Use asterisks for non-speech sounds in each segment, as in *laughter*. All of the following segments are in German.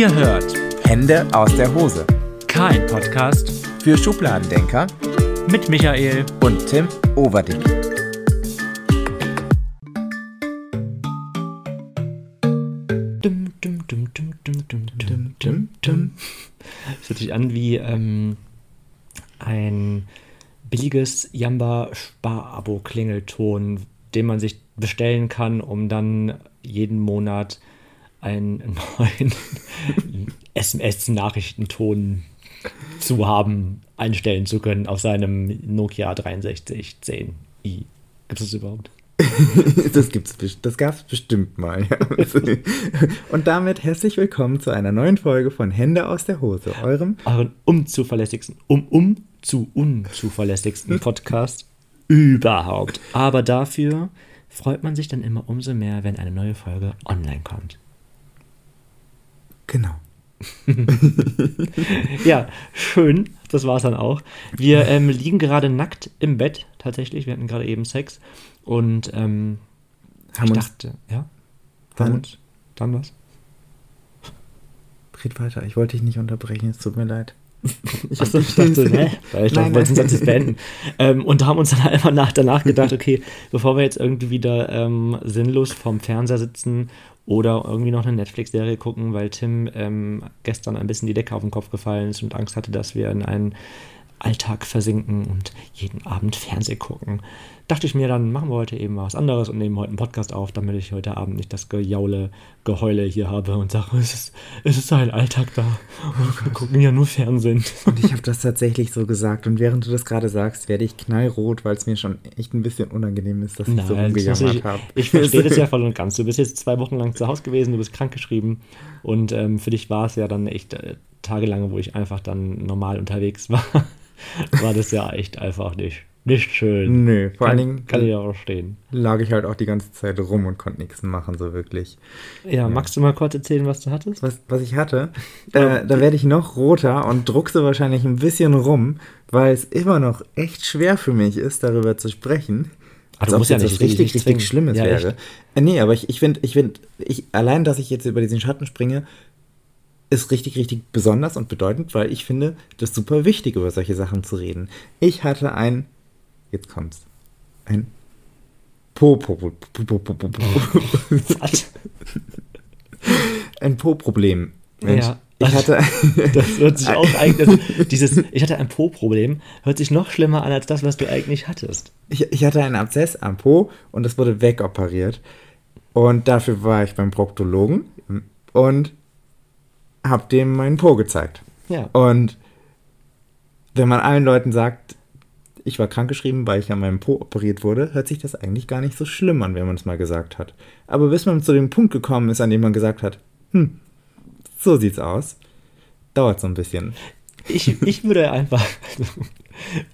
Ihr hört Hände aus der Hose. kein Podcast Für Schubladendenker mit Michael. und Tim Overdick. Dum, dum, dum, dum, dum, dum, dum, dum, dum. Das hört sich an wie ähm, ein billiges Jamba-Spar-Abo-Klingelton, den man sich bestellen kann, um dann jeden Monat einen neuen *laughs* SMS-Nachrichtenton zu haben, einstellen zu können auf seinem Nokia 6310i. Gibt es das überhaupt? *laughs* Das gibt's, das gab's bestimmt mal. *laughs* Und damit herzlich willkommen zu einer neuen Folge von Hände aus der Hose, eurem euren unzuverlässigsten, um, um zu unzuverlässigsten Podcast überhaupt. Aber dafür freut man sich dann immer umso mehr, wenn eine neue Folge online kommt. Genau. *laughs* Ja, schön. Das war's dann auch. Wir ähm, liegen gerade nackt im Bett, tatsächlich. Wir hatten gerade eben Sex. Und ähm, Haben ich uns- dachte, ja. Dann- uns, dann was? Red weiter, ich wollte dich nicht unterbrechen, es tut mir leid. *laughs* Ich, Achso, ich dachte, *laughs* ne? Weil ich dachte, wir wollten. Satz jetzt beenden. Ähm, und haben uns dann einfach nach, danach gedacht, okay, bevor wir jetzt irgendwie wieder ähm, sinnlos vorm Fernseher sitzen oder irgendwie noch eine Netflix-Serie gucken, weil Tim ähm, gestern ein bisschen die Decke auf den Kopf gefallen ist und Angst hatte, dass wir in einen Alltag versinken und jeden Abend Fernseh gucken, dachte ich mir, dann machen wir heute eben mal was anderes und nehmen heute einen Podcast auf, damit ich heute Abend nicht das Gejaule, Geheule hier habe und sage, es ist, es ist ein Alltag da. Und wir gucken ja nur Fernsehen. und ich habe das tatsächlich so gesagt. Und während du das gerade sagst, werde ich knallrot, weil es mir schon echt ein bisschen unangenehm ist, dass ich so Nein, rumgejammert ich, habe. ich verstehe das ja *laughs* voll und ganz. Du bist jetzt zwei Wochen lang zu Hause gewesen, du bist krankgeschrieben und ähm, für dich war es ja dann echt äh, tagelang, wo ich einfach dann normal unterwegs war, *laughs* war das ja echt einfach nicht, nicht schön. Nö, vor kann, allen Dingen kann ich ja auch verstehen. lag ich halt auch die ganze Zeit rum und konnte nichts machen, so wirklich. Ja, magst du mal kurz erzählen, was du hattest? Was, was ich hatte, *laughs* äh, da werde ich noch roter und druckse wahrscheinlich ein bisschen rum, weil es immer noch echt schwer für mich ist, darüber zu sprechen. Ach, du Als ob musst ja jetzt nicht, was richtig, nicht richtig zwingen. Schlimmes Ja, wäre. Äh, nee, aber ich, ich finde, ich find, ich, allein, dass ich jetzt über diesen Schatten springe, ist richtig, richtig besonders und bedeutend, weil ich finde, das ist super wichtig, über solche Sachen zu reden. Ich hatte ein, jetzt kommt's. Ein Po-Problem. *laughs* ein Po-Problem. Ja. Ich hatte. *laughs* das hört sich auch *laughs* eigentlich. Also dieses, ich hatte ein Po-Problem, hört sich noch schlimmer an als das, was du eigentlich hattest. Ich, ich hatte einen Abszess am Po und das wurde wegoperiert. Und dafür war ich beim Proktologen und hab dem meinen Po gezeigt. Ja. Und wenn man allen Leuten sagt, ich war krankgeschrieben, weil ich an meinem Po operiert wurde, hört sich das eigentlich gar nicht so schlimm an, wenn man es mal gesagt hat. Aber bis man zu dem Punkt gekommen ist, an dem man gesagt hat, hm, so sieht's aus, dauert so ein bisschen. Ich, ich würde einfach,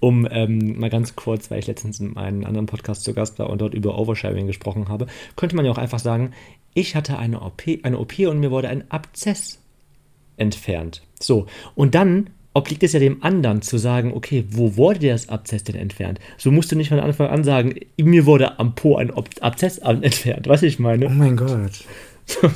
um ähm, mal ganz kurz, weil ich letztens in einem anderen Podcast zu Gast war und dort über Oversharing gesprochen habe, könnte man ja auch einfach sagen, ich hatte eine OP, eine OP und mir wurde ein Abzess entfernt. So, und dann obliegt es ja dem anderen zu sagen, okay, wo wurde der das Abzess denn entfernt? So musst du nicht von Anfang an sagen, mir wurde am Po ein Abzess entfernt. Was ich Oh meine? mein Gott. *laughs*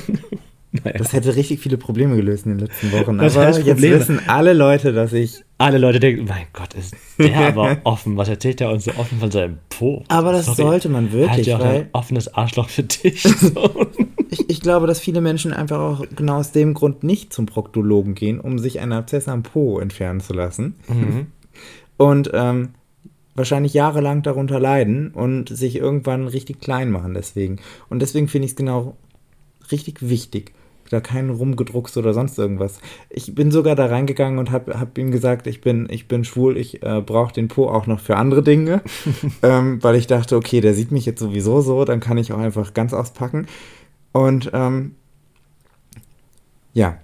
Naja. Das hätte richtig viele Probleme gelöst in den letzten Wochen. Was aber jetzt Probleme? wissen alle Leute, dass ich. Alle Leute denken, mein Gott, ist der aber *laughs* offen. Was erzählt der uns so offen von seinem Po? Aber das sollte man wirklich, Er hat ja auch weil- ein offenes Arschloch für dich. *laughs* So. Ich, ich glaube, dass viele Menschen einfach auch genau aus dem Grund nicht zum Proktologen gehen, um sich einen Abszess am Po entfernen zu lassen. *laughs* Und ähm, wahrscheinlich jahrelang darunter leiden und sich irgendwann richtig klein machen deswegen. Und deswegen finde ich es genau richtig wichtig. Da keinen rumgedruckst oder sonst irgendwas. Ich bin sogar da reingegangen und habe hab ihm gesagt, ich bin, ich bin schwul, ich äh, brauche den Po auch noch für andere Dinge. *laughs* ähm, weil ich dachte, okay, der sieht mich jetzt sowieso so, dann kann ich auch einfach ganz auspacken. Und ähm, ja,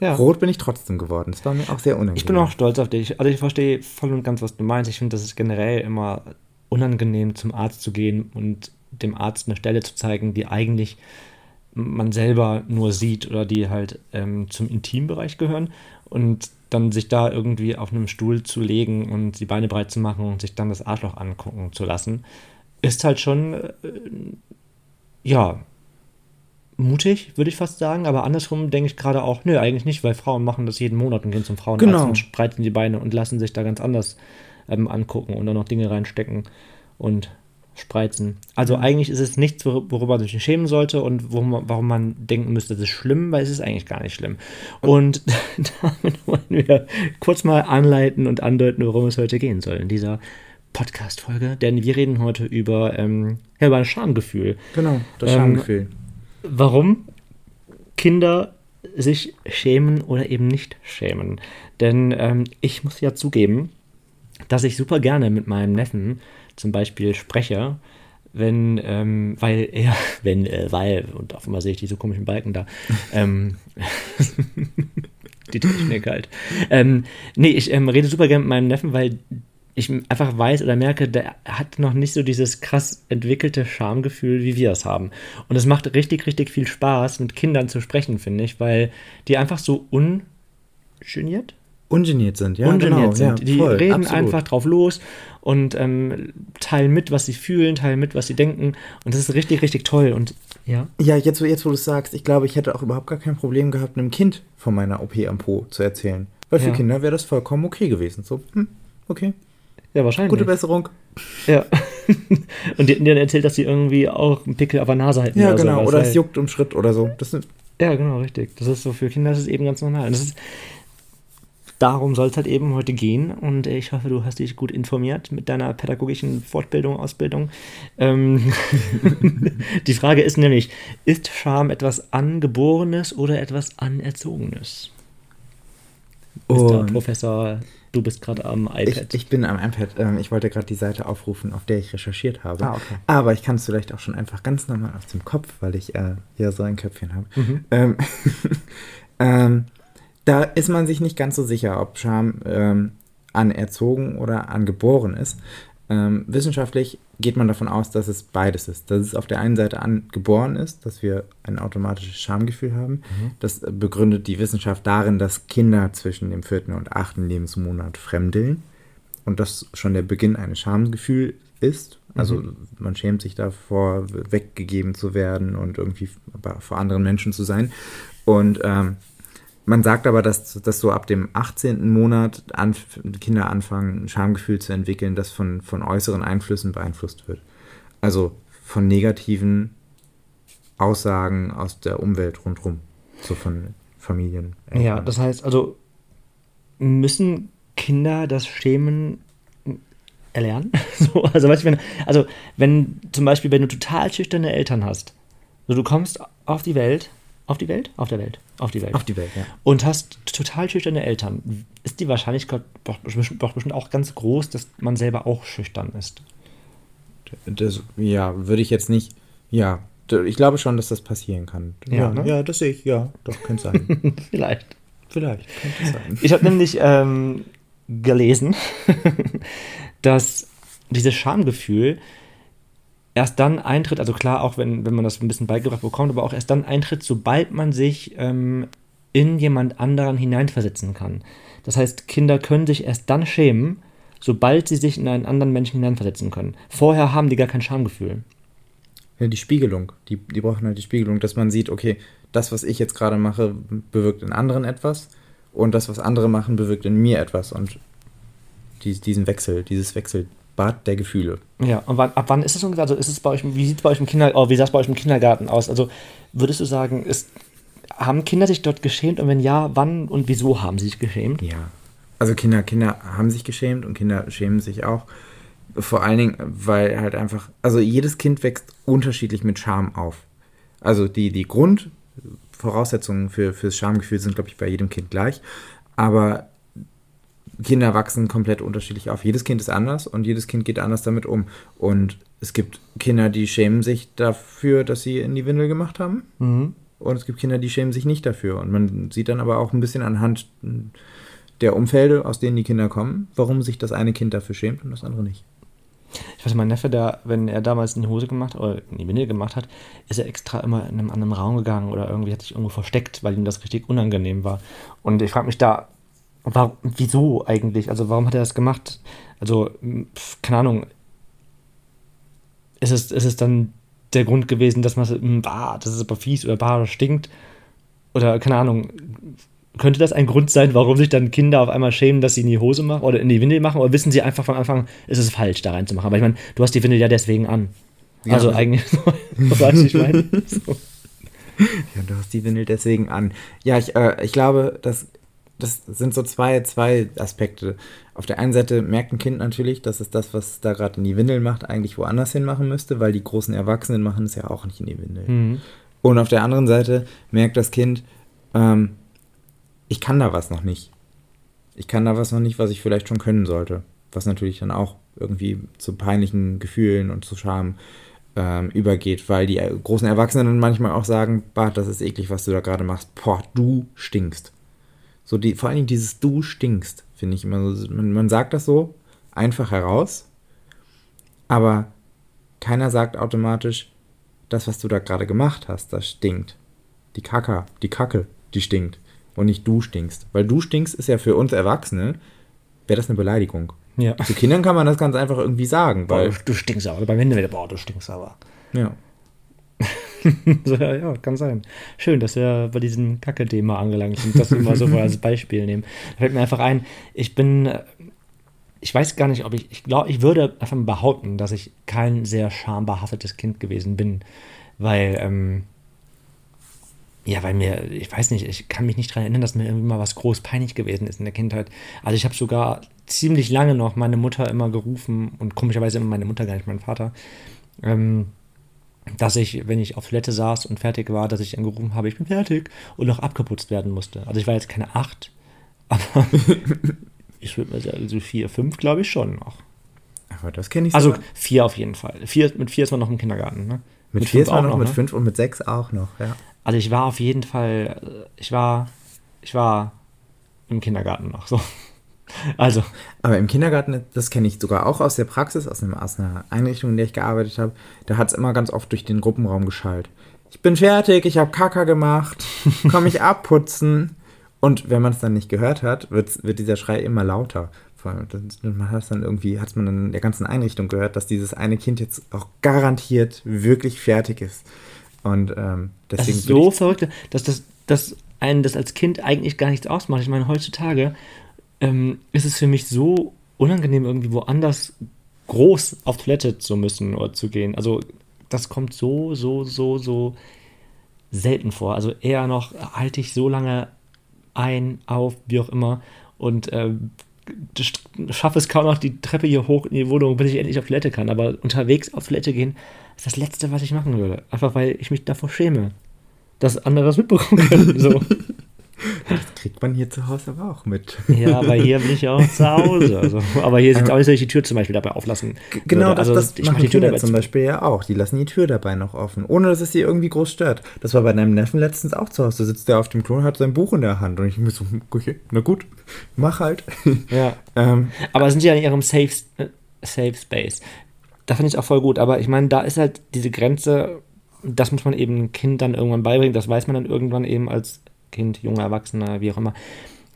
ja. rot bin ich trotzdem geworden. Das war mir auch sehr unangenehm. Ich bin auch stolz auf dich. Also ich verstehe voll und ganz, was du meinst. Ich finde, das ist generell immer unangenehm, zum Arzt zu gehen und dem Arzt eine Stelle zu zeigen, die eigentlich man selber nur sieht oder die halt ähm, zum Intimbereich gehören und dann sich da irgendwie auf einem Stuhl zu legen und die Beine breit zu machen und sich dann das Arschloch angucken zu lassen, ist halt schon, äh, ja, mutig, würde ich fast sagen, aber andersrum denke ich gerade auch, nö, eigentlich nicht, weil Frauen machen das jeden Monat und gehen zum Frauenarzt Genau. und spreizen die Beine und lassen sich da ganz anders ähm, angucken und dann noch Dinge reinstecken und spreizen. Also eigentlich ist es nichts, wor- worüber man sich schämen sollte und worum, man- warum man denken müsste, das ist schlimm, weil es ist eigentlich gar nicht schlimm. Und *laughs* damit wollen wir kurz mal anleiten und andeuten, worum es heute gehen soll in dieser Podcast-Folge, denn wir reden heute über, ähm, ja, über ein Schamgefühl. Genau, das Ähm, Schamgefühl. Warum Kinder sich schämen oder eben nicht schämen. Denn ähm, ich muss ja zugeben, dass ich super gerne mit meinem Neffen zum Beispiel spreche, wenn, ähm, weil er, *laughs* wenn, äh, weil, und auf einmal sehe ich diese komischen Balken da, ähm, *laughs* die Technik halt. Ähm, nee, ich ähm, rede super gerne mit meinem Neffen, weil ich einfach weiß oder merke, der hat noch nicht so dieses krass entwickelte Schamgefühl, wie wir es haben. Und es macht richtig, richtig viel Spaß, mit Kindern zu sprechen, finde ich, weil die einfach so ungeniert, Ungeniert sind, ja, ungeniert genau. sind. Ja, die voll, reden absolut. einfach drauf los und ähm, teilen mit, was sie fühlen, teilen mit, was sie denken. Und das ist richtig, richtig toll. Und ja. Ja, jetzt, wo- jetzt wo du es sagst, ich glaube, ich hätte auch überhaupt gar kein Problem gehabt, einem Kind von meiner OP am Po zu erzählen. Weil für Ja. Kinder wäre das vollkommen okay gewesen. So, hm, okay, Ja, wahrscheinlich. gute Besserung. Ja. *laughs* und die hatten dir dann erzählt, dass sie irgendwie auch einen Pickel auf der Nase hätten. Ja, genau. sowas, Oder es juckt im Schritt oder so. Das Ja, genau, richtig. Das ist so für Kinder, das ist eben ganz normal. Und das ist, darum soll es halt eben heute gehen. Und ich hoffe, du hast dich gut informiert mit deiner pädagogischen Fortbildung, Ausbildung. Ähm, *laughs* die Frage ist nämlich, ist Scham etwas Angeborenes oder etwas Anerzogenes? Mr. Und- Professor, du bist gerade am ich, iPad. ich bin am iPad. Ähm, ich wollte gerade die Seite aufrufen, auf der ich recherchiert habe. Ah, okay. Aber ich kann es vielleicht auch schon einfach ganz normal aus dem Kopf, weil ich äh, ja so ein Köpfchen habe. Mhm. Ähm, *laughs* ähm, da ist man sich nicht ganz so sicher, ob Scham ähm, anerzogen oder angeboren ist. Ähm, wissenschaftlich geht man davon aus, dass es beides ist. Dass es auf der einen Seite angeboren ist, dass wir ein automatisches Schamgefühl haben. Das äh, begründet die Wissenschaft darin, dass Kinder zwischen dem vierten und achten Lebensmonat fremdeln und das schon der Beginn eines Schamgefühls ist. Also man schämt sich davor, weggegeben zu werden und irgendwie vor anderen Menschen zu sein. Und ähm, man sagt aber, dass, dass so ab dem 18. Monat anf Kinder anfangen, ein Schamgefühl zu entwickeln, das von, von äußeren Einflüssen beeinflusst wird. Also von negativen Aussagen aus der Umwelt rundherum. So von Familien. Ja, das heißt also, müssen Kinder das Schämen erlernen? *laughs* so, also, weißt du, wenn, also, wenn zum Beispiel, wenn du total schüchterne Eltern hast, so du kommst auf die Welt, auf die Welt? Auf der Welt. Auf die Welt. Auf die Welt, ja. und hast total schüchterne Eltern, ist die Wahrscheinlichkeit doch bestimmt, auch ganz groß, dass man selber auch schüchtern ist. Das, ja, würde ich jetzt nicht. Ja, ich glaube schon, dass das passieren kann. Ja, ne? ja das sehe ich. Ja, doch, könnte sein. *laughs* Vielleicht. Vielleicht, könnte sein. Ich habe nämlich ähm, gelesen, *laughs* dass dieses Schamgefühl erst dann eintritt, also klar, auch wenn, wenn man das ein bisschen beigebracht bekommt, aber auch erst dann eintritt, sobald man sich ähm, in jemand anderen hineinversetzen kann. Das heißt, Kinder können sich erst dann schämen, sobald sie sich in einen anderen Menschen hineinversetzen können. Vorher haben die gar kein Schamgefühl. Ja, die Spiegelung. Die, die brauchen halt die Spiegelung, dass man sieht, okay, das, was ich jetzt gerade mache, bewirkt in anderen etwas und das, was andere machen, bewirkt in mir etwas und die, diesen Wechsel, dieses Wechselbad der Gefühle. Ja, und wann, ab wann ist es ungefähr? Also ist es bei euch, wie sieht es bei euch im Kinder, oh, wie sah es bei euch im Kindergarten aus? Also würdest du sagen, ist, haben Kinder sich dort geschämt und wenn ja, wann und wieso haben sie sich geschämt? Ja. Also Kinder, Kinder haben sich geschämt und Kinder schämen sich auch. Vor allen Dingen, weil halt einfach, also jedes Kind wächst unterschiedlich mit Scham auf. Also die, die Grundvoraussetzungen für, fürs Schamgefühl sind, glaube ich, bei jedem Kind gleich. Aber Kinder wachsen komplett unterschiedlich auf. Jedes Kind ist anders und jedes Kind geht anders damit um. Und es gibt Kinder, die schämen sich dafür, dass sie in die Windel gemacht haben. Mhm. Und es gibt Kinder, die schämen sich nicht dafür. Und man sieht dann aber auch ein bisschen anhand der Umfelde, aus denen die Kinder kommen, warum sich das eine Kind dafür schämt und das andere nicht. Ich weiß, mein Neffe, der, wenn er damals in die Hose gemacht oder in die Windel gemacht hat, ist er extra immer in einem anderen Raum gegangen oder irgendwie hat sich irgendwo versteckt, weil ihm das richtig unangenehm war. Und ich frage mich da, warum, wieso eigentlich? Also warum hat er das gemacht? Also, keine Ahnung. Ist es, ist es dann der Grund gewesen, dass man so, hm, bah, das ist aber fies oder bah, das stinkt. Oder keine Ahnung, könnte das ein Grund sein, warum sich dann Kinder auf einmal schämen, dass sie in die Hose machen oder in die Windel machen? Oder wissen sie einfach von Anfang, ist es falsch, da reinzumachen? Aber ich meine, du hast die Windel ja deswegen an. Ja, also eigentlich, *laughs* was ich meine. So. *laughs* Ja, du hast die Windel deswegen an. Ja, ich, äh, ich glaube, das, das sind so zwei, zwei Aspekte. Auf der einen Seite merkt ein Kind natürlich, dass es das, was da gerade in die Windel macht, eigentlich woanders hin machen müsste, weil die großen Erwachsenen machen es ja auch nicht in die Windel. Mhm. Und auf der anderen Seite merkt das Kind, ähm, ich kann da was noch nicht. Ich kann da was noch nicht, was ich vielleicht schon können sollte. Was natürlich dann auch irgendwie zu peinlichen Gefühlen und zu Scham ähm, übergeht, weil die großen Erwachsenen manchmal auch sagen, Bart, das ist eklig, was du da gerade machst. Boah, du stinkst. So die, vor allen Dingen dieses Du stinkst, finde ich immer so. Man, man sagt das so einfach heraus, aber keiner sagt automatisch, das, was du da gerade gemacht hast, das stinkt. Die Kacke, die Kacke, die stinkt. Und nicht du stinkst. Weil du stinkst ist ja für uns Erwachsene, wäre das eine Beleidigung. Ja. Zu Kindern kann man das ganz einfach irgendwie sagen. Weil boah, du stinkst aber. Beim Ende wieder, boah, du stinkst aber. Ja. *laughs* ja, ja, kann sein. Schön, dass wir bei diesem Kacke-Thema angelangt sind, dass wir mal so als Beispiel nehmen. Da fällt mir einfach ein, ich bin, ich weiß gar nicht, ob ich, ich glaube, ich würde einfach behaupten, dass ich kein sehr schambehaftetes Kind gewesen bin, weil, ähm, ja, weil mir, ich weiß nicht, ich kann mich nicht daran erinnern, dass mir irgendwie mal was groß peinlich gewesen ist in der Kindheit. Also ich habe sogar ziemlich lange noch meine Mutter immer gerufen und komischerweise immer meine Mutter, gar nicht mein Vater, ähm, dass ich, wenn ich auf Toilette saß und fertig war, dass ich dann gerufen habe, ich bin fertig und noch abgeputzt werden musste. Also ich war jetzt keine acht, *laughs* aber ich würde mal sagen, so vier, fünf glaube ich schon noch. Aber das kenne ich Also sogar. vier auf jeden Fall. Vier, mit vier ist man noch im Kindergarten, ne? Mit, mit vier ist man noch, noch, mit ne? fünf und mit sechs auch noch, ja. Also ich war auf jeden Fall, ich war, ich war im Kindergarten noch so. Also. Aber im Kindergarten, das kenne ich sogar auch aus der Praxis, aus, einem, aus einer Einrichtung, in der ich gearbeitet habe, da hat es immer ganz oft durch den Gruppenraum geschallt. Ich bin fertig, ich habe Kaka gemacht, komm ich *laughs* abputzen. Und wenn man es dann nicht gehört hat, wird, wird dieser Schrei immer lauter. Man hat dann irgendwie, hat man in der ganzen Einrichtung gehört, dass dieses eine Kind jetzt auch garantiert wirklich fertig ist. Und ähm, deswegen. Das ist so verrückt, dass das, dass einen das als Kind eigentlich gar nichts ausmacht. Ich meine, heutzutage ähm, ist es für mich so unangenehm, irgendwie woanders groß auf Toilette zu müssen oder zu gehen. Also, das kommt so, so, so, so selten vor. Also eher noch halte ich so lange ein, auf, wie auch immer. Und äh, schaffe es kaum noch die Treppe hier hoch in die Wohnung, bis ich endlich auf Toilette kann. Aber unterwegs auf Toilette gehen ist das Letzte, was ich machen würde. Einfach weil ich mich davor schäme, dass andere es mitbekommen können. So. *laughs* Das kriegt man hier zu Hause aber auch mit. Ja, aber hier bin ich auch zu Hause. Also, aber hier sieht es auch nicht, dass ich die Tür zum Beispiel dabei auflassen Genau, würde. Also, das, das machen die Tür Kinder zum Beispiel ja auch. Die lassen die Tür dabei noch offen, ohne dass es sie irgendwie groß stört. Das war bei deinem Neffen letztens auch zu Hause. Da sitzt der auf dem Klo und hat sein Buch in der Hand. Und ich muss so, okay, na gut, mach halt. *laughs* Ja. ähm, aber sind sie ja in ihrem Safe, äh, Safe Space. Da finde ich auch voll gut. Aber ich meine, da ist halt diese Grenze, das muss man eben Kind dann irgendwann beibringen. Das weiß man dann irgendwann eben als Kind, junger Erwachsener, wie auch immer,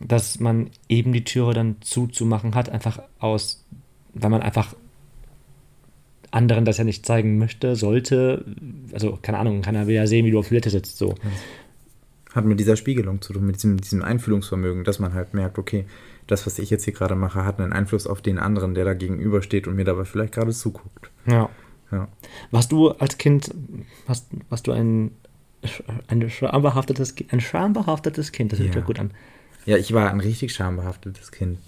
dass man eben die Türe dann zuzumachen hat, einfach aus, weil man einfach anderen das ja nicht zeigen möchte, sollte. Also, keine Ahnung, keiner will ja sehen, wie du auf Toilette sitzt, so. Hat mit dieser Spiegelung zu tun, mit diesem, diesem Einfühlungsvermögen, dass man halt merkt, okay, das, was ich jetzt hier gerade mache, hat einen Einfluss auf den anderen, der da gegenübersteht und mir dabei vielleicht gerade zuguckt. Ja. ja. Warst du als Kind, hast, warst du ein ein schambehaftetes, ein schambehaftetes Kind, das hört ja. gut an. Ja, ich war ein richtig schambehaftetes Kind.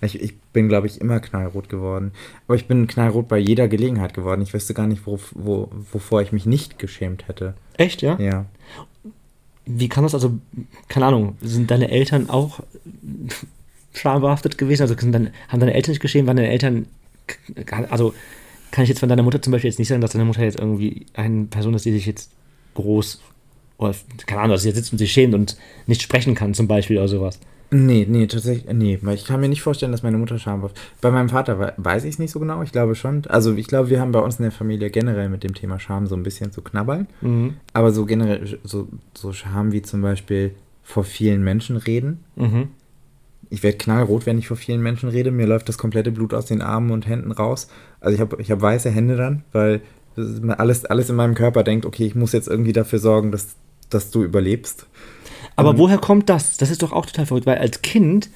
Ich, ich bin, glaube ich, immer knallrot geworden. Aber ich bin knallrot bei jeder Gelegenheit geworden. Ich wüsste gar nicht, wo, wo, wovor ich mich nicht geschämt hätte. Echt, ja? Ja. Wie kann das also, keine Ahnung, sind deine Eltern auch schambehaftet gewesen? Also deine, haben deine Eltern nicht geschämt? Waren deine Eltern, also kann ich jetzt von deiner Mutter zum Beispiel jetzt nicht sagen, dass deine Mutter jetzt irgendwie eine Person ist, die sich jetzt groß oder keine Ahnung, dass sie jetzt sitzt und sich schämt und nicht sprechen kann, zum Beispiel oder sowas. Nee, nee, tatsächlich, nee, weil ich kann mir nicht vorstellen, dass meine Mutter schamhaft. Bei meinem Vater weiß ich es nicht so genau, ich glaube schon. Also ich glaube, wir haben bei uns in der Familie generell mit dem Thema Scham so ein bisschen zu knabbern. Mhm. Aber so generell, so, so Scham wie zum Beispiel vor vielen Menschen reden. Mhm. Ich werde knallrot, wenn ich vor vielen Menschen rede. Mir läuft das komplette Blut aus den Armen und Händen raus. Also ich habe ich hab weiße Hände dann, weil Alles, alles in meinem Körper denkt, okay, ich muss jetzt irgendwie dafür sorgen, dass, dass du überlebst. Aber und woher kommt das? Das ist doch auch total verrückt, weil als Kind,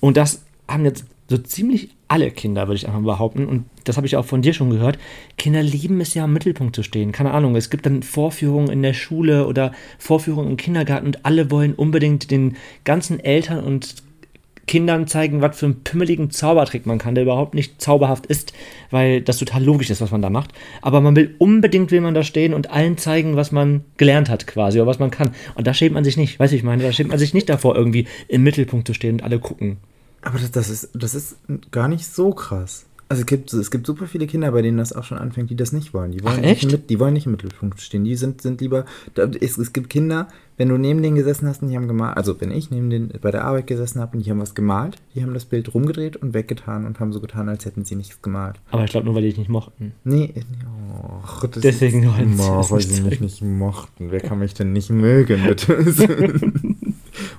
und das haben jetzt so ziemlich alle Kinder, würde ich einfach behaupten, und das habe ich auch von dir schon gehört, Kinder lieben es ja im Mittelpunkt zu stehen. Keine Ahnung, es gibt dann Vorführungen in der Schule oder Vorführungen im Kindergarten und alle wollen unbedingt den ganzen Eltern und Kindern zeigen, was für einen pimmeligen Zaubertrick man kann, der überhaupt nicht zauberhaft ist, weil das total logisch ist, was man da macht. Aber man will unbedingt, will man da stehen und allen zeigen, was man gelernt hat quasi oder was man kann. Und da schämt man sich nicht, weiß ich meine, da schämt man sich nicht davor, irgendwie im Mittelpunkt zu stehen und alle gucken. Aber das, das, ist, das ist gar nicht so krass. Also es gibt, es gibt super viele Kinder, bei denen das auch schon anfängt, die das nicht wollen. Die wollen, Ach? Nicht, die wollen nicht im Mittelpunkt stehen. Die sind, sind lieber. Da, es, es gibt Kinder, wenn du neben denen gesessen hast und die haben gemalt, also wenn ich neben denen bei der Arbeit gesessen habe und die haben was gemalt, die haben das Bild rumgedreht und weggetan und haben so getan, als hätten sie nichts gemalt. Aber ich glaube nur, weil die dich nicht mochten. Nee, oh, deswegen ist, oh, weil sie mich nicht mochten. Wer kann mich denn nicht mögen, bitte? *laughs*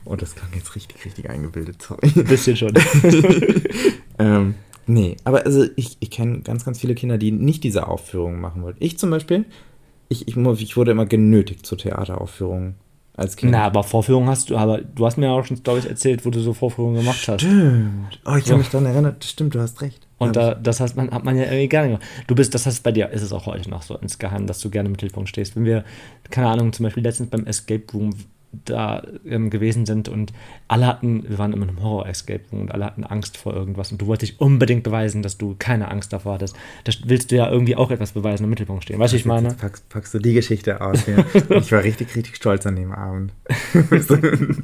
oh, das klang jetzt richtig, richtig eingebildet, sorry. Ein bisschen schon. *laughs* ähm, Nee, aber also ich, ich kenne ganz, ganz viele Kinder, die nicht diese Aufführungen machen wollten. Ich zum Beispiel, ich, ich, ich wurde immer genötigt zu Theateraufführungen als Kind. Na, aber Vorführungen hast du, aber du hast mir auch schon Stories erzählt, wo du so Vorführungen gemacht hast. Stimmt. Oh, ich kann mich daran erinnern. Stimmt, du hast recht. Und da, das heißt, man hat man ja irgendwie gerne gemacht. Du bist, das heißt, bei dir ist es auch heute noch so insgeheim, dass du gerne im Mittelpunkt stehst. Wenn wir, keine Ahnung, zum Beispiel letztens beim Escape Room da ähm, gewesen sind und alle hatten, wir waren immer in einem Horror-Escape und alle hatten Angst vor irgendwas und du wolltest dich unbedingt beweisen, dass du keine Angst davor hattest. Da willst du ja irgendwie auch etwas beweisen, im Mittelpunkt stehen. Weißt du, ich meine? Jetzt packst, packst, du die Geschichte aus. Ja. *laughs* ich war richtig, richtig stolz an dem Abend. *laughs*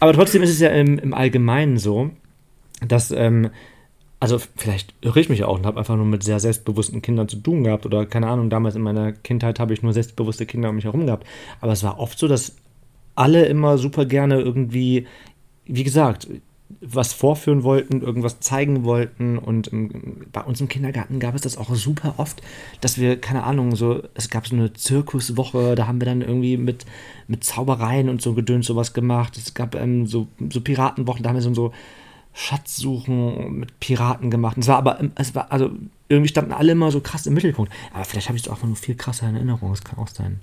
Aber trotzdem ist es ja im, im Allgemeinen so, dass ähm, also vielleicht irre ich mich auch und habe einfach nur mit sehr selbstbewussten Kindern zu tun gehabt oder keine Ahnung, damals in meiner Kindheit habe ich nur selbstbewusste Kinder um mich herum gehabt. Aber es war oft so, dass alle immer super gerne irgendwie, wie gesagt, was vorführen wollten, irgendwas zeigen wollten. Und im, bei uns im Kindergarten gab es das auch super oft, dass wir, keine Ahnung, so, es gab so eine Zirkuswoche, da haben wir dann irgendwie mit, mit Zaubereien und so Gedöns sowas gemacht. Es gab ähm, so, so Piratenwochen, da haben wir so, so Schatzsuchen mit Piraten gemacht. Es war aber, es war, also irgendwie standen alle immer so krass im Mittelpunkt. Aber vielleicht habe ich es auch nur viel krasser in Erinnerung, das kann auch sein.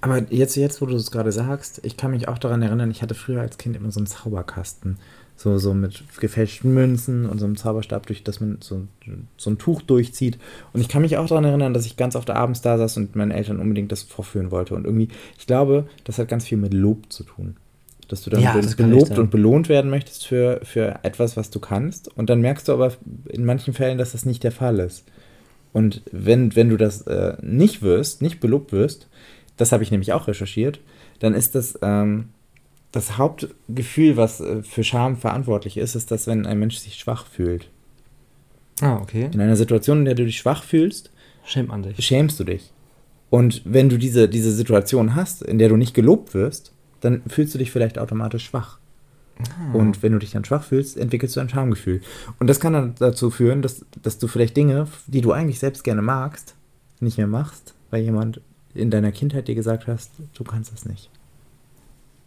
Aber jetzt, jetzt, wo du es gerade sagst, ich kann mich auch daran erinnern, ich hatte früher als Kind immer so einen Zauberkasten. So, so mit gefälschten Münzen und so einem Zauberstab, durch das man so, so ein Tuch durchzieht. Und ich kann mich auch daran erinnern, dass ich ganz oft abends da saß und meinen Eltern unbedingt das vorführen wollte. Und irgendwie, ich glaube, das hat ganz viel mit Lob zu tun. Dass du dann ja, gelobt und belohnt werden möchtest für, für etwas, was du kannst. Und dann merkst du aber in manchen Fällen, dass das nicht der Fall ist. Und wenn, wenn du das äh, nicht wirst, nicht belobt wirst, das habe ich nämlich auch recherchiert, dann ist das ähm, das Hauptgefühl, was äh, für Scham verantwortlich ist, ist, dass wenn ein Mensch sich schwach fühlt. Ah, okay. In einer Situation, in der du dich schwach fühlst, schämt man dich. Schämst du dich. Und wenn du diese, diese Situation hast, in der du nicht gelobt wirst, dann fühlst du dich vielleicht automatisch schwach. Ah. Und wenn du dich dann schwach fühlst, entwickelst du ein Schamgefühl. Und das kann dann dazu führen, dass, dass du vielleicht Dinge, die du eigentlich selbst gerne magst, nicht mehr machst, weil jemand in deiner Kindheit dir gesagt hast, du kannst das nicht?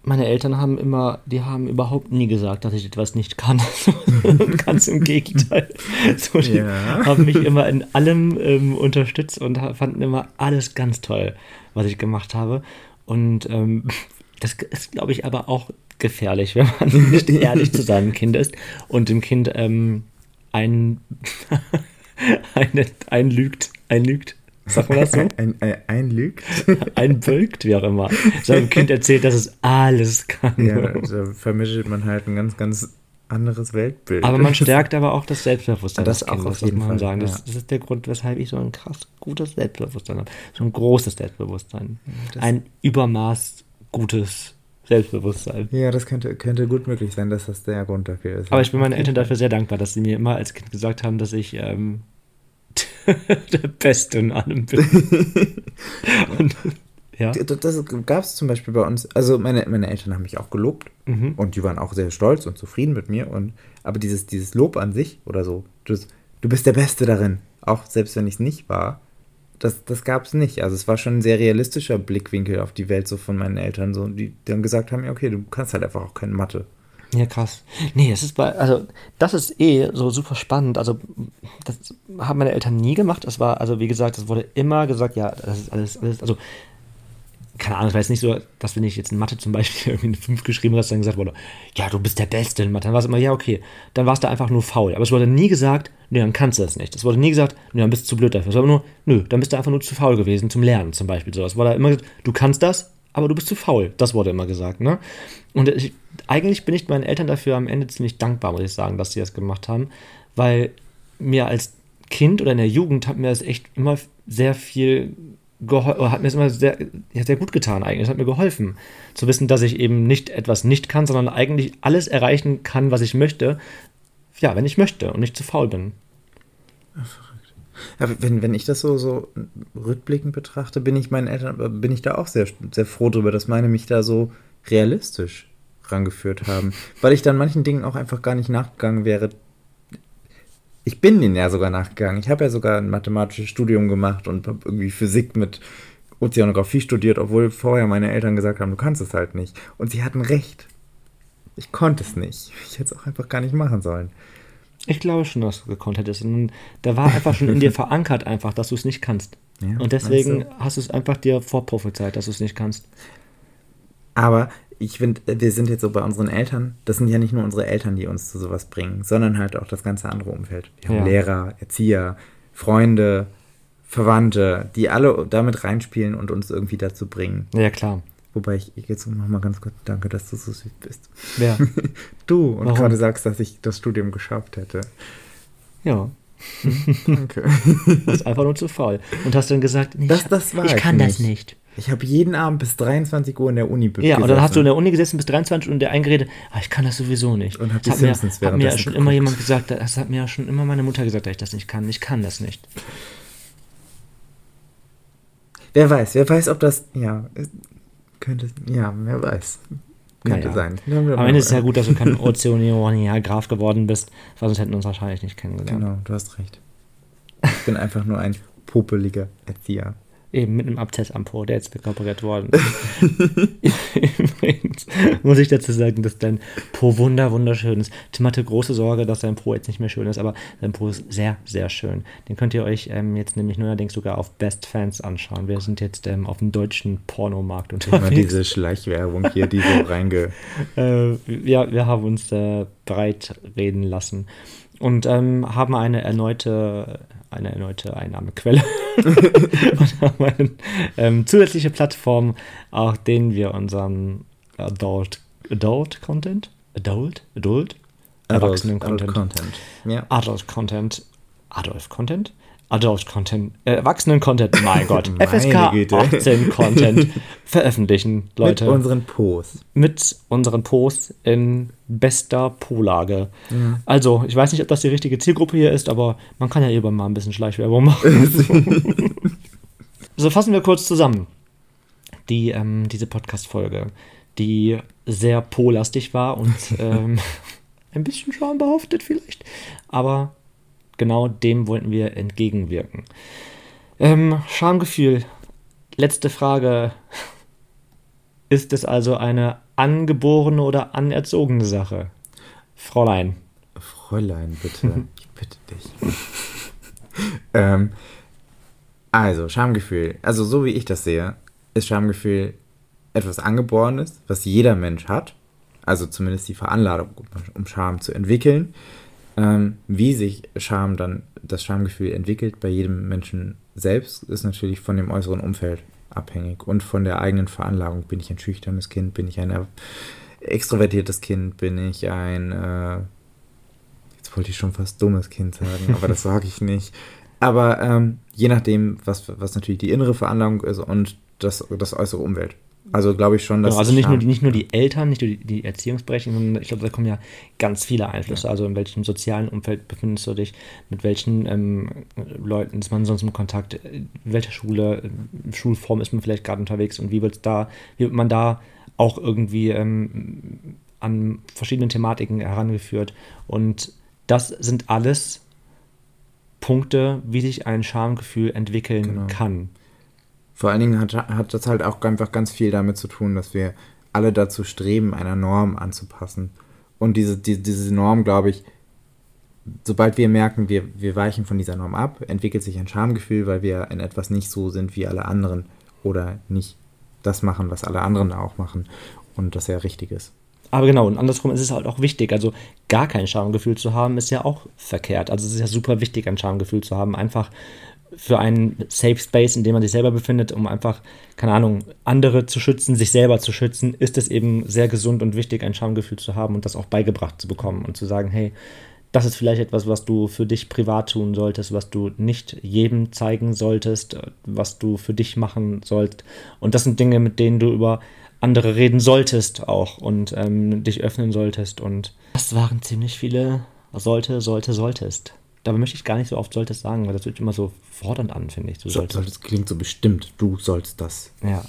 Meine Eltern haben immer, die haben überhaupt nie gesagt, dass ich etwas nicht kann. *laughs* Ganz im Gegenteil. So, die ja. haben mich immer in allem ähm, unterstützt und fanden immer alles ganz toll, was ich gemacht habe. Und ähm, das ist, glaube ich, aber auch gefährlich, wenn man *laughs* nicht ehrlich zu seinem Kind ist und dem Kind ähm, ein, *laughs* ein, einlügt, einlügt Sag mal das so? *laughs* Ein, ein, ein lügt? *laughs* Ein bölkt, wie auch immer. *laughs* Seinem Kind erzählt, dass es alles kann. Ja, da vermittelt man halt ein ganz, ganz anderes Weltbild. Aber man stärkt aber auch das Selbstbewusstsein das Kindes, auch auf jeden muss man Fall, sagen. Das, das, ist der Grund, weshalb ich so ein krass gutes Selbstbewusstsein habe. So ein großes Selbstbewusstsein. Das ein Übermaß gutes Selbstbewusstsein. Ja, das könnte, könnte gut möglich sein, dass das der Grund dafür ist. Aber ich bin meinen Eltern dafür sehr dankbar, dass sie mir immer als Kind gesagt haben, dass ich ähm, *laughs* der Beste in allem bin. *laughs* und, ja. Das, gab es zum Beispiel bei uns. Also meine, meine Eltern haben mich auch gelobt mhm. und die waren auch sehr stolz und zufrieden mit mir. Und, aber dieses, dieses Lob an sich oder so, das, du bist der Beste darin, auch selbst wenn ich es nicht war, das, das gab es nicht. Also es war schon ein sehr realistischer Blickwinkel auf die Welt so von meinen Eltern, so, die dann gesagt haben, ja, okay, du kannst halt einfach auch keine Mathe. Ja, krass. Nee, es ist bei, also das ist eh so super spannend. Also, das haben meine Eltern nie gemacht. Es war, also wie gesagt, es wurde immer gesagt, ja, das ist alles, alles, also keine Ahnung, es war jetzt nicht so, dass wenn ich jetzt in Mathe zum Beispiel *laughs* irgendwie eine 5 geschrieben hast, dann gesagt wurde, ja, du bist der Beste in Mathe. Dann war es immer, ja, okay. Dann war es da einfach nur faul. Aber es wurde nie gesagt, nee, dann kannst du das nicht. Es wurde nie gesagt, nee, dann bist du zu blöd dafür. Es war nur, nö, dann bist du einfach nur zu faul gewesen zum Lernen zum Beispiel. So, es wurde immer gesagt, du kannst das, aber du bist zu faul. Das wurde immer gesagt, ne? Und ich, eigentlich bin ich meinen Eltern dafür am Ende ziemlich dankbar, muss ich sagen, dass sie das gemacht haben, weil mir als Kind oder in der Jugend hat mir das echt immer sehr viel hat mir es immer sehr, sehr gut getan eigentlich. Es hat mir geholfen, zu wissen, dass ich eben nicht etwas nicht kann, sondern eigentlich alles erreichen kann, was ich möchte. Ja, wenn ich möchte und nicht zu faul bin. Verrückt. Ja, wenn, wenn ich das so, so rückblickend betrachte, bin ich meinen Eltern, bin ich da auch sehr, sehr froh drüber, dass meine mich da so realistisch rangeführt haben. Weil ich dann manchen Dingen auch einfach gar nicht nachgegangen wäre. Ich bin denen ja sogar nachgegangen. Ich habe ja sogar ein mathematisches Studium gemacht und habe irgendwie Physik mit Ozeanografie studiert, obwohl vorher meine Eltern gesagt haben, du kannst es halt nicht. Und sie hatten recht. Ich konnte es nicht. Ich hätte es auch einfach gar nicht machen sollen. Ich glaube schon, dass du gekonnt hättest. Und da war einfach schon in dir *laughs* verankert, einfach, dass du es nicht kannst. Ja, und deswegen hast du es einfach dir vorprophezeit, dass du es nicht kannst. Aber ich finde, wir sind jetzt so bei unseren Eltern, das sind ja nicht nur unsere Eltern, die uns zu sowas bringen, sondern halt auch das ganze andere Umfeld. Wir haben ja. Lehrer, Erzieher, Freunde, Verwandte, die alle damit reinspielen und uns irgendwie dazu bringen. Ja, klar. Wobei ich jetzt noch mal ganz kurz danke, dass du so süß bist. Wer? *laughs* du und Warum? gerade sagst, dass ich das Studium geschafft hätte. Ja. *laughs* Danke. *laughs* du bist einfach nur zu faul. Und hast dann gesagt, nee, das, das war ich kann nicht. das nicht. Ich habe jeden Abend bis 23 Uhr in der Uni gesessen. Ja, und dann hast du in der Uni gesessen bis 23 Uhr und der eingeredet, ah, ich kann das sowieso nicht. Und hab die das hat mir, hat mir ja schon geguckt. immer jemand gesagt, das hat mir ja schon immer meine Mutter gesagt, dass ich das nicht kann. Ich kann das nicht. Wer weiß, wer weiß, ob das, ja, könnte, ja, wer weiß. Könnte naja. sein. Am Ende ist es ja gut, dass du kein *laughs* Ozeanial-Graf geworden bist, weil sonst hätten wir uns wahrscheinlich nicht kennengelernt. Genau, du hast recht. Ich bin einfach nur ein popeliger Erzieher. Eben mit einem Abtest am Po, der jetzt rekoperiert worden Übrigens muss ich dazu sagen, dass dein Po wunder, wunderschön ist. Tim hatte große Sorge, dass sein Po jetzt nicht mehr schön ist, aber sein Po ist sehr, sehr schön. Den könnt ihr euch ähm, jetzt nämlich neuerdings sogar auf Best Fans anschauen. Wir sind jetzt ähm, auf dem deutschen Pornomarkt unterwegs. Immer diese Schleichwerbung hier, die so *laughs* reinge... äh, ja, wir haben uns äh, breit reden lassen und ähm, haben eine erneute eine erneute Einnahmequelle. *laughs* Und haben eine ähm, zusätzliche Plattform, auf denen wir unseren Adult, Adult Content, Adult, Adult, Erwachsenen Content, Adult Content. Adult Content, Adult Content, Adult Content, äh, Erwachsenen-Content, mein Gott, FSK 18 Content veröffentlichen, Leute. Mit unseren Posts. Mit unseren Posts in bester Po-Lage. Ja. Also, ich weiß nicht, ob das die richtige Zielgruppe hier ist, aber man kann ja eben mal ein bisschen Schleichwerbung machen. *laughs* so, fassen wir kurz zusammen. Die, ähm, diese Podcast-Folge, die sehr po-lastig war und ähm, *laughs* ein bisschen schambehaftet vielleicht, aber genau dem wollten wir entgegenwirken. Ähm, Schamgefühl. Letzte Frage. *laughs* Ist es also eine angeborene oder anerzogene Sache? Fräulein. Fräulein, bitte. *laughs* ich bitte dich. *laughs* ähm, also, Schamgefühl. Also, so wie ich das sehe, ist Schamgefühl etwas Angeborenes, was jeder Mensch hat. Also zumindest die Veranlagung, um Scham zu entwickeln. Ähm, wie sich Scham dann, das Schamgefühl entwickelt bei jedem Menschen selbst, ist natürlich von dem äußeren Umfeld abhängig und von der eigenen Veranlagung. Bin ich ein schüchternes Kind? Bin ich ein extrovertiertes Kind? Bin ich ein, äh, jetzt wollte ich schon fast dummes Kind sagen, aber das sage ich nicht. Aber ähm, je nachdem, was, was natürlich die innere Veranlagung ist und das, das äußere Umwelt. Also glaube ich schon, dass. Genau, also nicht nur, die, nicht nur die Eltern, nicht nur die, die Erziehungsberechtigten, sondern ich glaube, da kommen ja ganz viele Einflüsse. Also in welchem sozialen Umfeld befindest du dich, mit welchen ähm, Leuten ist man sonst im Kontakt, in welcher Schule, Schulform ist man vielleicht gerade unterwegs und wie wird da, wie wird man da auch irgendwie ähm, an verschiedenen Thematiken herangeführt. Und das sind alles Punkte, wie sich ein Schamgefühl entwickeln genau. kann. Vor allen Dingen hat, hat das halt auch einfach ganz viel damit zu tun, dass wir alle dazu streben, einer Norm anzupassen. und diese, die, diese Norm, glaube ich, sobald wir merken, wir, wir weichen von dieser Norm ab, entwickelt sich ein Schamgefühl, weil wir in etwas nicht so sind wie alle anderen oder nicht das machen, was alle anderen auch machen und das ja richtig ist. Aber genau, und andersrum ist es halt auch wichtig. Also gar kein Schamgefühl zu haben, ist ja auch verkehrt. Also es ist ja super wichtig, ein Schamgefühl zu haben. Einfach für einen Safe Space, in dem man sich selber befindet, um einfach, keine Ahnung, andere zu schützen, sich selber zu schützen, ist es eben sehr gesund und wichtig, ein Schamgefühl zu haben und das auch beigebracht zu bekommen und zu sagen, hey, das ist vielleicht etwas, was du für dich privat tun solltest, was du nicht jedem zeigen solltest, was du für dich machen sollst. Und das sind Dinge, mit denen du über andere reden solltest auch und ähm, dich öffnen solltest. Und das waren ziemlich viele sollte, sollte, solltest. Dabei möchte ich gar nicht so oft solltest sagen, weil das wird immer so fordernd an, finde ich. Du solltest. Das klingt so bestimmt. Du sollst das. Ja.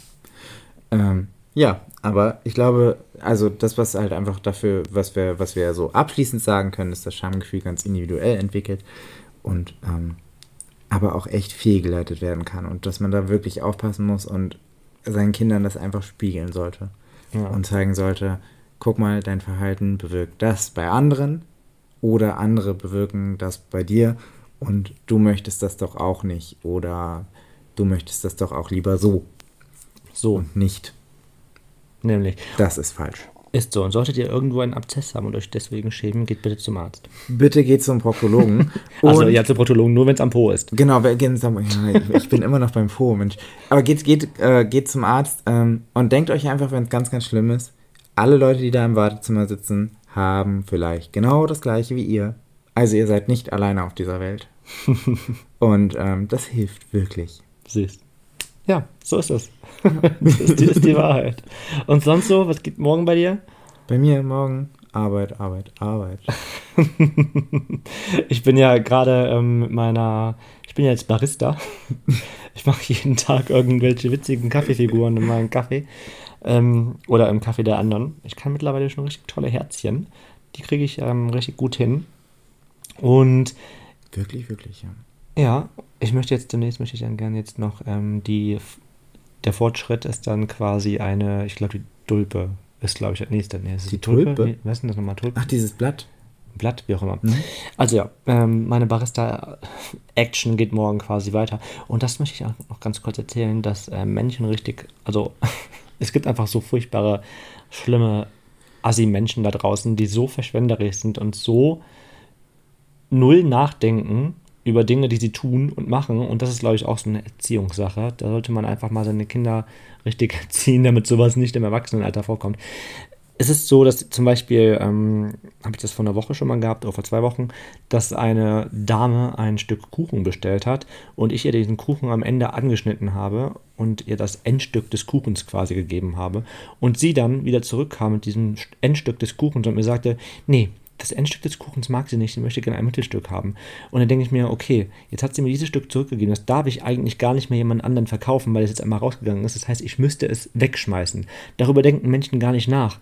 Ähm, ja, aber ich glaube, also das, was halt einfach dafür, was wir, was wir so abschließend sagen können, ist, dass Schamgefühl ganz individuell entwickelt und ähm, aber auch echt fehlgeleitet werden kann und dass man da wirklich aufpassen muss und seinen Kindern das einfach spiegeln sollte ja. und zeigen sollte, guck mal, dein Verhalten bewirkt das bei anderen oder andere bewirken das bei dir und du möchtest das doch auch nicht oder du möchtest das doch auch lieber so. So. Und nicht. Nämlich. Das ist falsch. Ist so. Und solltet ihr irgendwo einen Abzess haben und euch deswegen schämen, geht bitte zum Arzt. Bitte geht zum Proktologen. *laughs* also ja, zum Proktologen, nur wenn es am Po ist. Genau, ich bin immer noch beim Po, Mensch. Aber geht, geht, äh, geht zum Arzt ähm, und denkt euch einfach, wenn es ganz, ganz schlimm ist, alle Leute, die da im Wartezimmer sitzen, haben vielleicht genau das gleiche wie ihr. Also ihr seid nicht alleine auf dieser Welt. *laughs* und ähm, das hilft wirklich. Siehst. Ja, so ist das. das, *laughs* ist, das ist die Wahrheit. Und sonst so, was geht morgen bei dir? Bei mir morgen Arbeit, Arbeit, Arbeit. *laughs* ich bin ja gerade ähm, mit meiner, ich bin ja jetzt Barista. ich mache jeden Tag irgendwelche witzigen Kaffeefiguren in meinem Kaffee ähm, oder im Kaffee der anderen. Ich kann mittlerweile schon richtig tolle Herzchen. Die kriege ich ähm, richtig gut hin. Und wirklich, wirklich, ja. Ja, ich möchte jetzt demnächst möchte ich dann gerne jetzt noch ähm, die der Fortschritt ist dann quasi eine, ich glaube die Tulpe ist glaube ich das nächste. Nee, ist die, die Tulpe? Tulpe? Nee, was ist denn das nochmal Tulpe? Ach, dieses Blatt. Blatt, wie auch immer. Mhm. Also ja, ähm, meine Barista-Action geht morgen quasi weiter. Und das möchte ich auch noch ganz kurz erzählen, dass äh, Männchen richtig, also es gibt einfach so furchtbare, schlimme Assi-Menschen da draußen, die so verschwenderisch sind und so null nachdenken über Dinge, die sie tun und machen. Und das ist, glaube ich, auch so eine Erziehungssache. Da sollte man einfach mal seine Kinder richtig *laughs* erziehen, damit sowas nicht im Erwachsenenalter vorkommt. Es ist so, dass zum Beispiel, ähm, habe ich das vor einer Woche schon mal gehabt, oder vor zwei Wochen, dass eine Dame ein Stück Kuchen bestellt hat und ich ihr diesen Kuchen am Ende angeschnitten habe und ihr das Endstück des Kuchens quasi gegeben habe. Und sie dann wieder zurückkam mit diesem Endstück des Kuchens und mir sagte, nee, das Endstück des Kuchens mag sie nicht, sie möchte gerne ein Mittelstück haben. Und dann denke ich mir, okay, jetzt hat sie mir dieses Stück zurückgegeben, das darf ich eigentlich gar nicht mehr jemand anderen verkaufen, weil es jetzt einmal rausgegangen ist. Das heißt, ich müsste es wegschmeißen. Darüber denken Menschen gar nicht nach,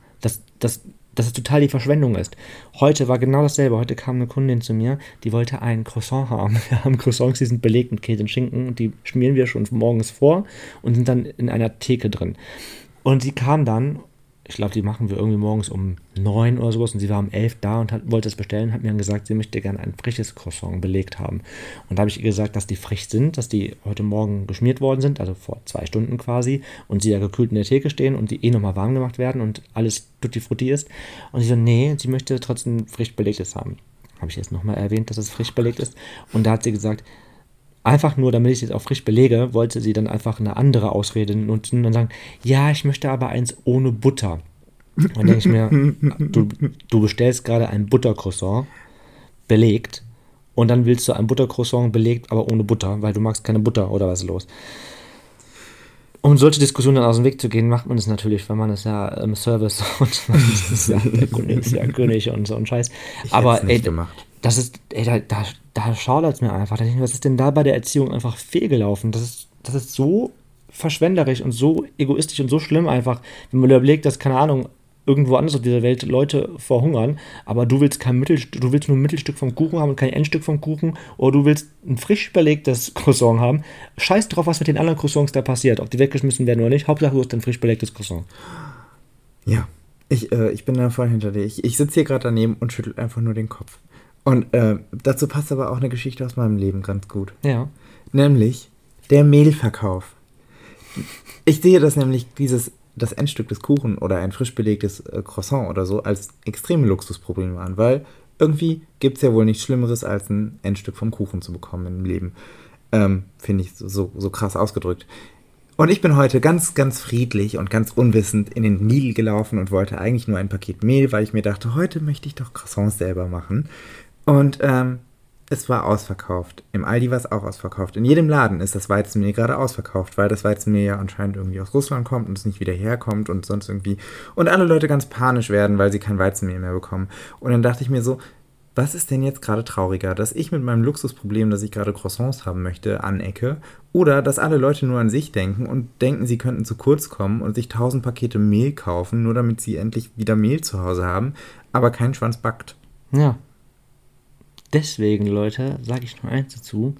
dass, dass, es total die Verschwendung ist. Heute war genau dasselbe. Heute kam eine Kundin zu mir, die wollte ein Croissant haben. *laughs* Wir haben Croissants, die sind belegt mit Käse und Schinken die schmieren wir schon morgens vor und sind dann in einer Theke drin. Und sie kam dann ich glaube, die machen wir irgendwie morgens um neun oder sowas und sie war um elf da und hat, wollte es bestellen, hat mir dann gesagt, sie möchte gerne ein frisches Croissant belegt haben. Und da habe ich ihr gesagt, dass die frisch sind, dass die heute Morgen geschmiert worden sind, also vor zwei Stunden quasi, und sie ja gekühlt in der Theke stehen und die eh nochmal warm gemacht werden und alles tutti frutti ist. Und sie so, nee, sie möchte trotzdem frisch belegtes haben. Habe ich jetzt nochmal erwähnt, dass es frisch belegt ist. Und da hat sie gesagt, einfach nur, damit ich es jetzt auch frisch belege, wollte sie dann einfach eine andere Ausrede nutzen und sagen, ja, ich möchte aber eins ohne Butter. Und dann denke ich mir, *laughs* du, du bestellst gerade ein Buttercroissant belegt und dann willst du ein Buttercroissant belegt, aber ohne Butter, weil du magst keine Butter oder was ist los? Um solche Diskussionen dann aus dem Weg zu gehen, macht man es natürlich, weil man ist ja im Service *laughs* und man ist ja, der Kunde ist ja König und so ein Scheiß. Ich aber ey, gemacht das ist, ey, da, da, da schaudert es mir einfach. Da denke ich, was ist denn da bei der Erziehung einfach fehlgelaufen? Das ist, das ist so verschwenderisch und so egoistisch und so schlimm einfach, wenn man überlegt, dass, keine Ahnung, irgendwo anders auf dieser Welt Leute verhungern, aber du willst kein Mittelstück, du willst nur ein Mittelstück vom Kuchen haben und kein Endstück vom Kuchen, oder du willst ein frisch belegtes *laughs* Croissant haben. Scheiß drauf, was mit den anderen Croissants da passiert, ob die weggeschmissen werden oder nicht. Hauptsache, du hast ein frisch belegtes Croissant. Ja, Ich, äh, ich bin da voll hinter dir. Ich, ich sitze hier gerade daneben und schüttel einfach nur den Kopf. Und äh, dazu passt aber auch eine Geschichte aus meinem Leben ganz gut. Ja. Nämlich der Mehlverkauf. Ich sehe das nämlich, dieses, das Endstück des Kuchen oder ein frisch belegtes äh, Croissant oder so, als extreme Luxusproblem an, weil irgendwie gibt es ja wohl nichts Schlimmeres, als ein Endstück vom Kuchen zu bekommen im Leben. Ähm, Finde ich so, so krass ausgedrückt. Und ich bin heute ganz, ganz friedlich und ganz unwissend in den Lidl gelaufen und wollte eigentlich nur ein Paket Mehl, weil ich mir dachte, heute möchte ich doch Croissants selber machen. Und ähm, es war ausverkauft. Im Aldi war es auch ausverkauft. In jedem Laden ist das Weizenmehl gerade ausverkauft, weil das Weizenmehl ja anscheinend irgendwie aus Russland kommt und es nicht wieder herkommt und sonst irgendwie. Und alle Leute ganz panisch werden, weil sie kein Weizenmehl mehr bekommen. Und dann dachte ich mir so, was ist denn jetzt gerade trauriger, dass ich mit meinem Luxusproblem, dass ich gerade Croissants haben möchte, anecke, oder dass alle Leute nur an sich denken und denken, sie könnten zu kurz kommen und sich tausend Pakete Mehl kaufen, nur damit sie endlich wieder Mehl zu Hause haben, aber kein Schwanz backt. Ja. Deswegen, Leute, sage ich nur eins dazu.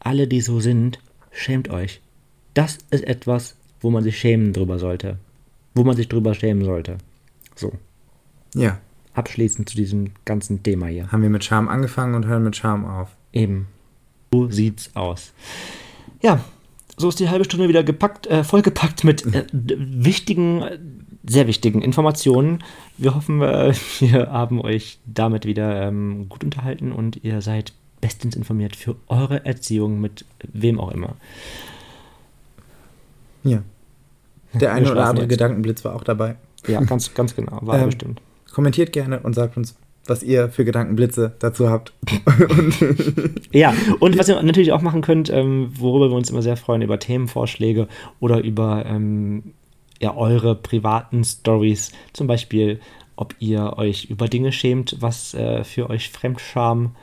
Alle, die so sind, schämt euch. Das ist etwas, wo man sich schämen drüber sollte. Wo man sich drüber schämen sollte. So. Ja. Abschließend zu diesem ganzen Thema hier. Haben wir mit Charme angefangen und hören mit Charme auf. Eben. So sieht's aus. Ja, so ist die halbe Stunde wieder gepackt, äh, vollgepackt mit äh, wichtigen, sehr wichtigen Informationen. Wir hoffen, äh, *laughs* wir haben euch damit wieder ähm, gut unterhalten und ihr seid bestens informiert für eure Erziehung mit wem auch immer. Ja. Der eine oder andere jetzt. Gedankenblitz war auch dabei. Ja, ganz, ganz genau, war *laughs* ähm, bestimmt. Kommentiert gerne und sagt uns, was ihr für Gedankenblitze dazu habt. *laughs* ja, und was ihr natürlich auch machen könnt, ähm, worüber wir uns immer sehr freuen, über Themenvorschläge oder über ähm, ja, eure privaten Stories. Zum Beispiel, ob ihr euch über Dinge schämt, was äh, für euch Fremdscham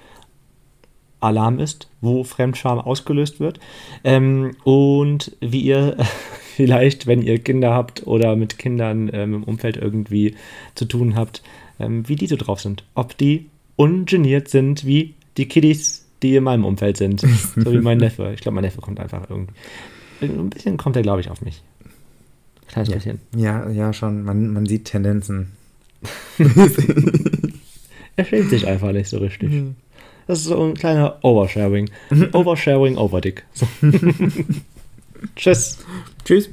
Alarm ist, wo Fremdscham ausgelöst wird. Ähm, und wie ihr *laughs* vielleicht, wenn ihr Kinder habt oder mit Kindern ähm, im Umfeld irgendwie zu tun habt, ähm, wie die so drauf sind. Ob die ungeniert sind wie die Kiddies, die in meinem Umfeld sind. *laughs* so wie mein Neffe. Ich glaube, mein Neffe kommt einfach irgendwie. Ein bisschen kommt er, glaube ich, auf mich. Kleines ja. bisschen. Ja, ja, schon. Man, man sieht Tendenzen. *laughs* er schämt sich einfach nicht so richtig. Mhm. Das ist so ein kleiner Oversharing. *laughs* Oversharing, Overdick. So. *laughs* Tschüss. Tschüss.